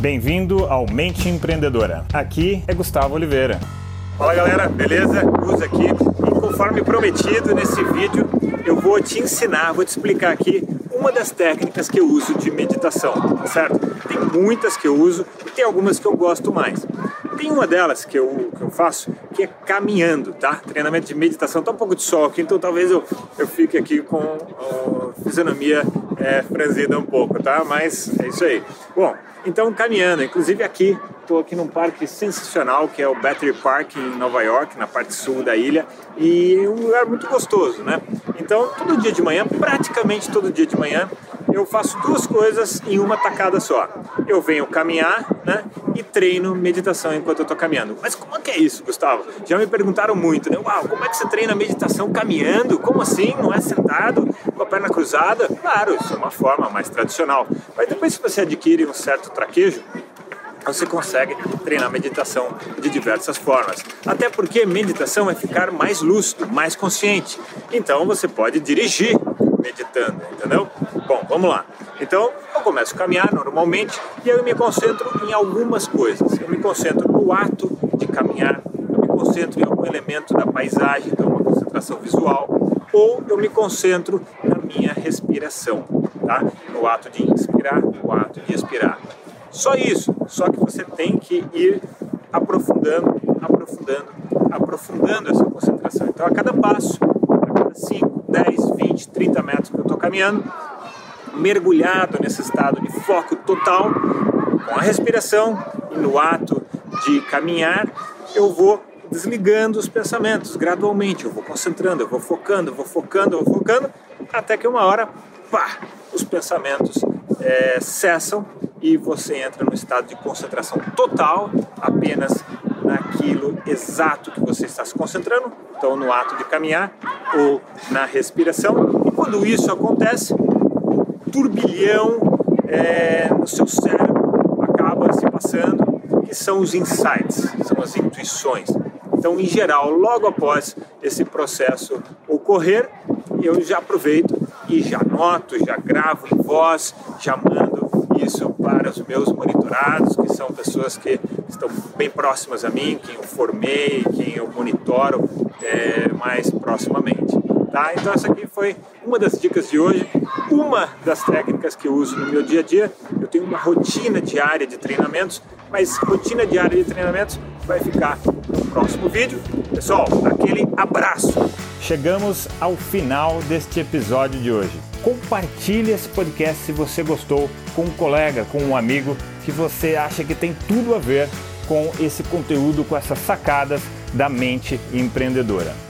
Bem-vindo ao Mente Empreendedora. Aqui é Gustavo Oliveira. Fala galera, beleza? Cruz aqui. E conforme prometido nesse vídeo, eu vou te ensinar, vou te explicar aqui uma das técnicas que eu uso de meditação, tá certo? Tem muitas que eu uso e tem algumas que eu gosto mais. Tem uma delas que eu, que eu faço que é caminhando, tá? Treinamento de meditação. Tá um pouco de sol aqui, então talvez eu, eu fique aqui com a fisionomia é, franzida um pouco, tá? Mas é isso aí. Bom, então caminhando, inclusive aqui, estou aqui num parque sensacional que é o Battery Park em Nova York, na parte sul da ilha, e um lugar muito gostoso, né? Então todo dia de manhã, praticamente todo dia de manhã, eu faço duas coisas em uma tacada só. Eu venho caminhar, né? E treino meditação enquanto eu estou caminhando. Mas como é que é isso, Gustavo? Já me perguntaram muito, né? Uau, como é que você treina meditação caminhando? Como assim? Não é sentado, com a perna cruzada? Claro, isso é uma forma mais tradicional. Mas depois que você adquire um certo traquejo, você consegue treinar meditação de diversas formas. Até porque meditação é ficar mais lúcido, mais consciente. Então você pode dirigir meditando, entendeu? Bom, vamos lá. Então eu começo a caminhar normalmente e eu me concentro em algumas coisas. Eu me concentro no ato de caminhar, eu me concentro em algum elemento da paisagem, então uma concentração visual, ou eu me concentro na minha respiração, tá? No ato de inspirar, no ato de expirar. Só isso, só que você tem que ir aprofundando, aprofundando, aprofundando essa concentração. Então a cada passo, a cada 5, 10, 20, 30 metros que eu estou caminhando, mergulhado nesse estado de foco total, com a respiração e no ato de caminhar, eu vou desligando os pensamentos gradualmente, eu vou concentrando, eu vou focando, eu vou focando, eu vou focando, até que uma hora, pá, os pensamentos é, cessam e você entra no estado de concentração total, apenas naquilo exato que você está se concentrando, então no ato de caminhar ou na respiração. E quando isso acontece, turbilhão é, no seu cérebro acaba se passando, que são os insights, são as intuições. Então, em geral, logo após esse processo ocorrer, eu já aproveito e já anoto, já gravo em voz, já mando isso para os meus monitorados, que são pessoas que estão bem próximas a mim, quem eu formei, quem eu monitoro é, mais proximamente. Tá? Então essa aqui foi uma das dicas de hoje, uma das técnicas que eu uso no meu dia a dia. Eu tenho uma rotina diária de treinamentos, mas rotina diária de treinamentos vai ficar no próximo vídeo. Pessoal, aquele abraço. Chegamos ao final deste episódio de hoje. Compartilhe esse podcast se você gostou com um colega, com um amigo que você acha que tem tudo a ver com esse conteúdo, com essas sacadas da mente empreendedora.